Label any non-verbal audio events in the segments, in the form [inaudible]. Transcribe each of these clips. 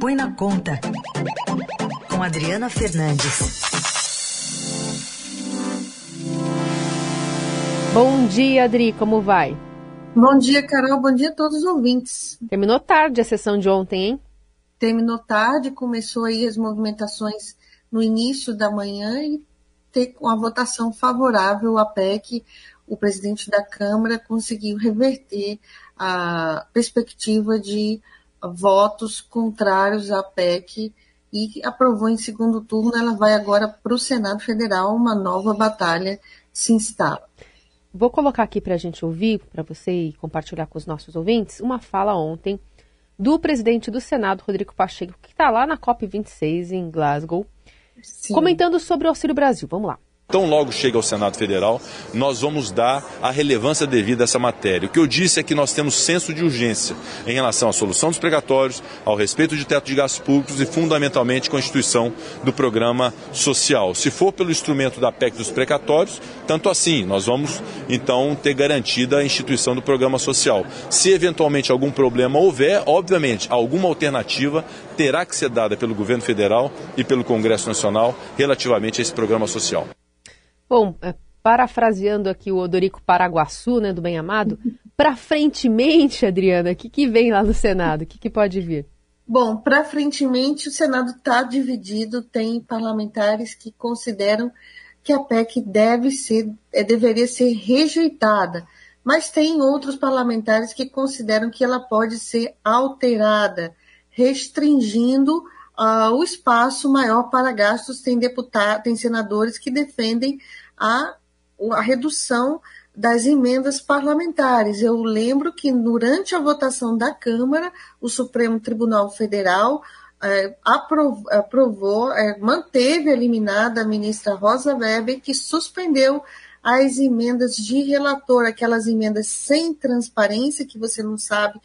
Põe na Conta, com Adriana Fernandes. Bom dia, Adri, como vai? Bom dia, Carol. Bom dia a todos os ouvintes. Terminou tarde a sessão de ontem, hein? Terminou tarde, começou aí as movimentações no início da manhã e ter uma votação favorável à PEC. O presidente da Câmara conseguiu reverter a perspectiva de votos contrários à PEC e aprovou em segundo turno. Ela vai agora para o Senado Federal, uma nova batalha se instala. Vou colocar aqui para a gente ouvir, para você e compartilhar com os nossos ouvintes, uma fala ontem do presidente do Senado, Rodrigo Pacheco, que está lá na COP26 em Glasgow, Sim. comentando sobre o Auxílio Brasil. Vamos lá. Tão logo chega ao Senado Federal, nós vamos dar a relevância devida a essa matéria. O que eu disse é que nós temos senso de urgência em relação à solução dos precatórios, ao respeito de teto de gastos públicos e, fundamentalmente, constituição do programa social. Se for pelo instrumento da PEC dos precatórios, tanto assim, nós vamos, então, ter garantida a instituição do programa social. Se, eventualmente, algum problema houver, obviamente, alguma alternativa terá que ser dada pelo governo federal e pelo Congresso Nacional relativamente a esse programa social. Bom, é, parafraseando aqui o Odorico Paraguaçu, né, do Bem Amado, [laughs] para frentemente, Adriana, o que, que vem lá no Senado? O que, que pode vir? Bom, para frentemente, o Senado está dividido, tem parlamentares que consideram que a PEC deve ser, é, deveria ser rejeitada, mas tem outros parlamentares que consideram que ela pode ser alterada, restringindo uh, o espaço maior para gastos. Tem deputados, tem senadores que defendem a, a redução das emendas parlamentares. Eu lembro que durante a votação da Câmara, o Supremo Tribunal Federal é, aprovou, aprovou é, manteve eliminada a ministra Rosa Weber, que suspendeu as emendas de relator, aquelas emendas sem transparência, que você não sabe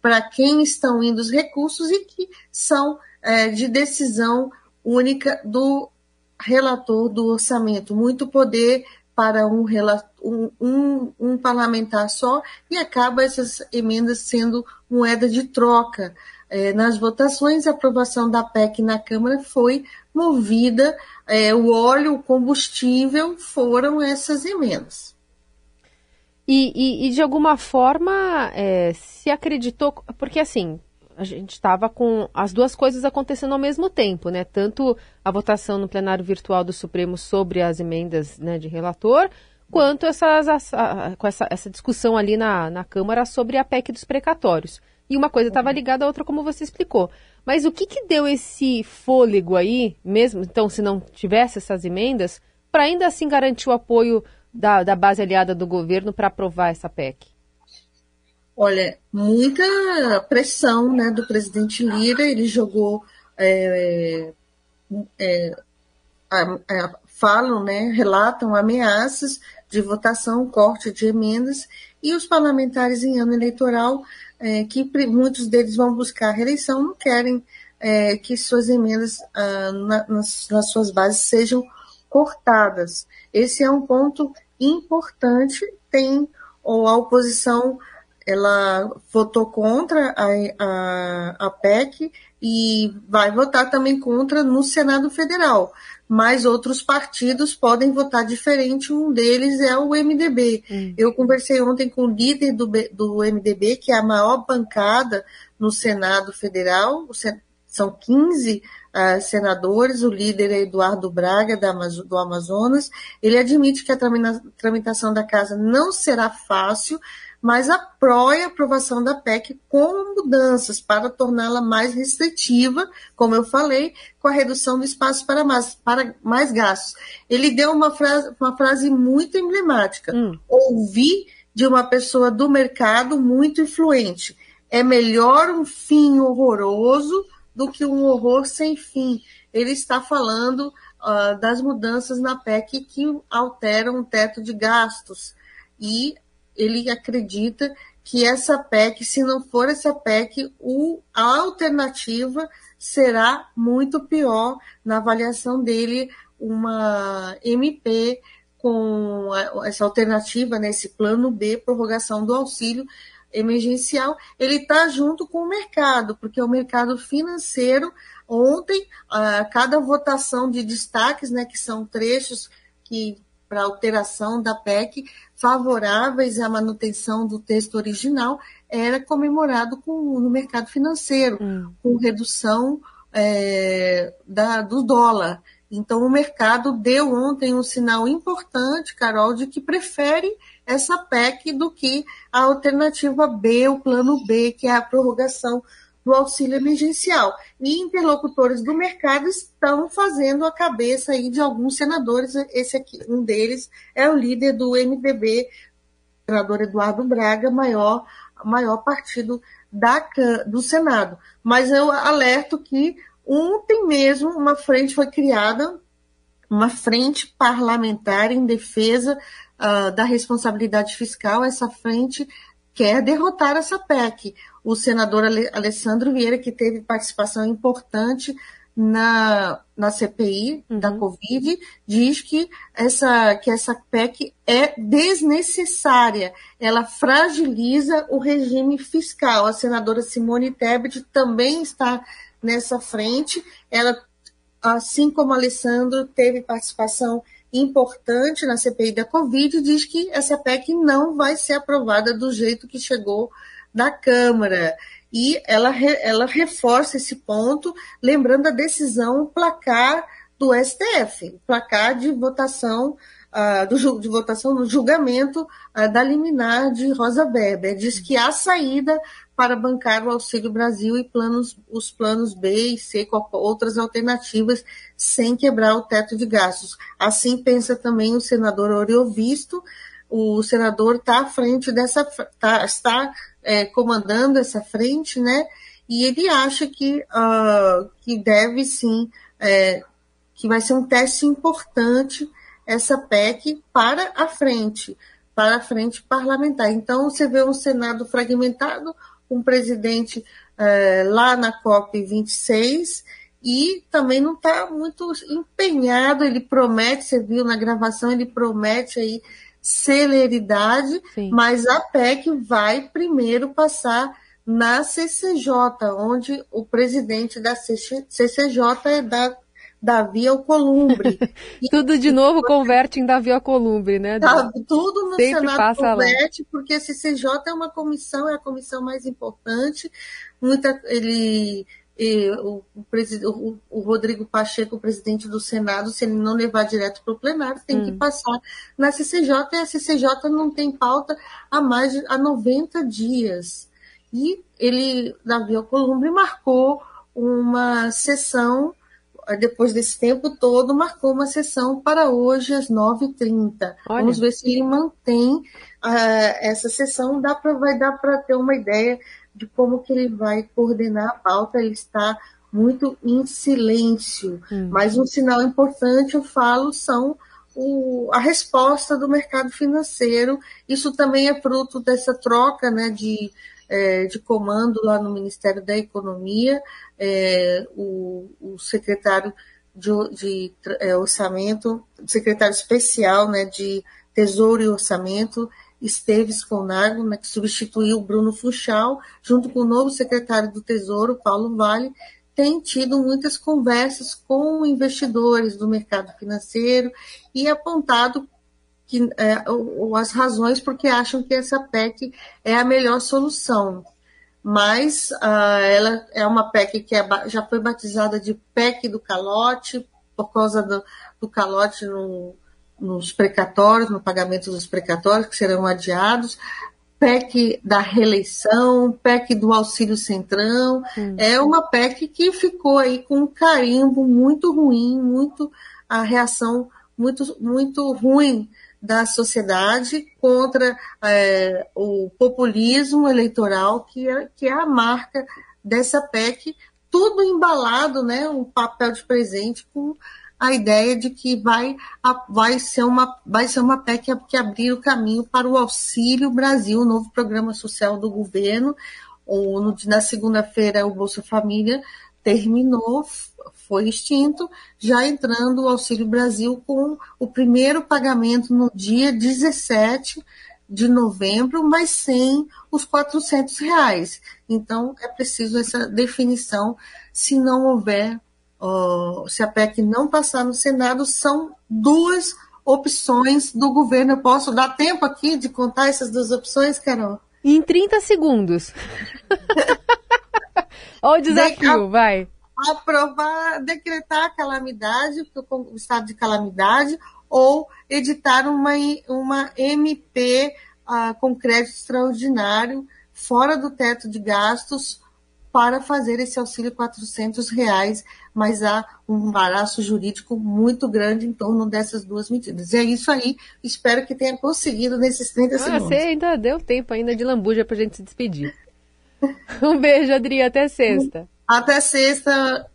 para quem estão indo os recursos e que são é, de decisão única do relator do orçamento, muito poder para um, um, um, parlamentar só e acaba essas emendas sendo moeda de troca. É, nas votações, a aprovação da PEC na Câmara foi movida, é, o óleo, o combustível foram essas emendas. E, e, e de alguma forma é, se acreditou, porque assim, a gente estava com as duas coisas acontecendo ao mesmo tempo, né? Tanto a votação no plenário virtual do Supremo sobre as emendas né, de relator, quanto essas, a, com essa, essa discussão ali na, na Câmara sobre a PEC dos precatórios. E uma coisa estava ligada à outra, como você explicou. Mas o que, que deu esse fôlego aí, mesmo, então, se não tivesse essas emendas, para ainda assim garantir o apoio da, da base aliada do governo para aprovar essa PEC? Olha, muita pressão né, do presidente Lira, ele jogou, é, é, a, a, falam, né, relatam ameaças de votação, corte de emendas, e os parlamentares em ano eleitoral, é, que muitos deles vão buscar a reeleição, não querem é, que suas emendas ah, na, nas, nas suas bases sejam cortadas. Esse é um ponto importante, tem ou a oposição ela votou contra a, a, a PEC e vai votar também contra no Senado Federal. Mas outros partidos podem votar diferente, um deles é o MDB. Hum. Eu conversei ontem com o líder do, do MDB, que é a maior bancada no Senado Federal, são 15 uh, ah, senadores, o líder é Eduardo Braga, da, do Amazonas. Ele admite que a tramitação da casa não será fácil, mas apoia a aprovação da PEC com mudanças para torná-la mais restritiva, como eu falei, com a redução do espaço para mais, para mais gastos. Ele deu uma frase, uma frase muito emblemática: hum. ouvi de uma pessoa do mercado muito influente. É melhor um fim horroroso do que um horror sem fim. Ele está falando uh, das mudanças na PEC que alteram o teto de gastos e ele acredita que essa PEC, se não for essa PEC, o, a alternativa será muito pior na avaliação dele, uma MP com essa alternativa, nesse né, plano B, prorrogação do auxílio, emergencial, ele está junto com o mercado, porque o mercado financeiro, ontem, a cada votação de destaques, né, que são trechos que para alteração da PEC favoráveis à manutenção do texto original, era comemorado com, no mercado financeiro, hum. com redução é, da, do dólar. Então, o mercado deu ontem um sinal importante, Carol, de que prefere essa PEC do que a alternativa B, o plano B, que é a prorrogação do auxílio emergencial. E interlocutores do mercado estão fazendo a cabeça aí de alguns senadores. Esse aqui, um deles é o líder do MDB, o senador Eduardo Braga, maior, maior partido da, do Senado. Mas eu alerto que ontem mesmo uma frente foi criada, uma frente parlamentar em defesa uh, da responsabilidade fiscal. Essa frente quer derrotar essa PEC. O senador Alessandro Vieira, que teve participação importante na, na CPI uhum. da Covid, diz que essa, que essa PEC é desnecessária, ela fragiliza o regime fiscal. A senadora Simone Tebet também está nessa frente, ela, assim como Alessandro, teve participação importante na CPI da Covid, diz que essa PEC não vai ser aprovada do jeito que chegou da Câmara e ela, ela reforça esse ponto, lembrando a decisão placar do STF, placar de votação uh, do, de votação no julgamento uh, da liminar de Rosa Weber. Diz que há saída para bancar o Auxílio Brasil e planos, os planos B e C, outras alternativas, sem quebrar o teto de gastos. Assim pensa também o senador Oriovisto, o senador está à frente dessa, tá, está é, comandando essa frente, né? E ele acha que, uh, que deve sim, é, que vai ser um teste importante essa PEC para a frente, para a frente parlamentar. Então, você vê um Senado fragmentado, um presidente é, lá na COP 26 e também não está muito empenhado. Ele promete, você viu na gravação, ele promete aí celeridade, Sim. mas a PEC vai primeiro passar na CCJ, onde o presidente da CCJ é da Davi Alcolumbre. [laughs] tudo de novo converte em Davi Alcolumbre, né? Tá, tudo no Sempre Senado converte, lá. porque a CCJ é uma comissão, é a comissão mais importante. Muita, ele e o, o, o, Rodrigo Pacheco, o presidente do Senado, se ele não levar direto para o plenário, tem hum. que passar na CCJ, e a CCJ não tem pauta há mais de há 90 dias. E ele, Davi Alcolumbre, marcou uma sessão, depois desse tempo todo, marcou uma sessão para hoje, às 9h30. Vamos ver se ele mantém uh, essa sessão, dá pra, vai dar para ter uma ideia de como que ele vai coordenar a pauta, ele está muito em silêncio. Hum. Mas um sinal importante, eu falo, são o, a resposta do mercado financeiro. Isso também é fruto dessa troca né, de, é, de comando lá no Ministério da Economia. É, o, o, secretário de, de é, orçamento, secretário especial né, de Tesouro e Orçamento, Esteves Conago, né, que substituiu Bruno Funchal, junto com o novo secretário do Tesouro, Paulo Vale, tem tido muitas conversas com investidores do mercado financeiro e apontado que, é, as razões porque acham que essa PEC é a melhor solução. Mas uh, ela é uma PEC que é, já foi batizada de PEC do calote, por causa do, do calote no, nos precatórios, no pagamento dos precatórios, que serão adiados, PEC da reeleição, PEC do auxílio centrão, é uma PEC que ficou aí com um carimbo muito ruim, muito a reação muito, muito ruim da sociedade contra é, o populismo eleitoral, que é, que é a marca dessa PEC, tudo embalado, né, um papel de presente com a ideia de que vai, vai, ser, uma, vai ser uma PEC que abrir o caminho para o Auxílio Brasil, o novo programa social do governo. Ou no, na segunda-feira, o Bolsa Família terminou, foi extinto, já entrando o Auxílio Brasil com o primeiro pagamento no dia 17 de novembro, mas sem os 400 reais. Então, é preciso essa definição. Se não houver, uh, se a PEC não passar no Senado, são duas opções do governo. Eu posso dar tempo aqui de contar essas duas opções, Carol? Em 30 segundos. [laughs] Olha o desafio, de, vai. Aprovar, decretar a calamidade, o estado de calamidade, ou editar uma, uma MP uh, com crédito extraordinário fora do teto de gastos para fazer esse auxílio 400 reais, mas há um embaraço jurídico muito grande em torno dessas duas medidas. E é isso aí, espero que tenha conseguido nesses 30 ah, segundos. Você ainda deu tempo ainda de lambuja para a gente se despedir. [laughs] um beijo, Adri, até sexta. Até sexta.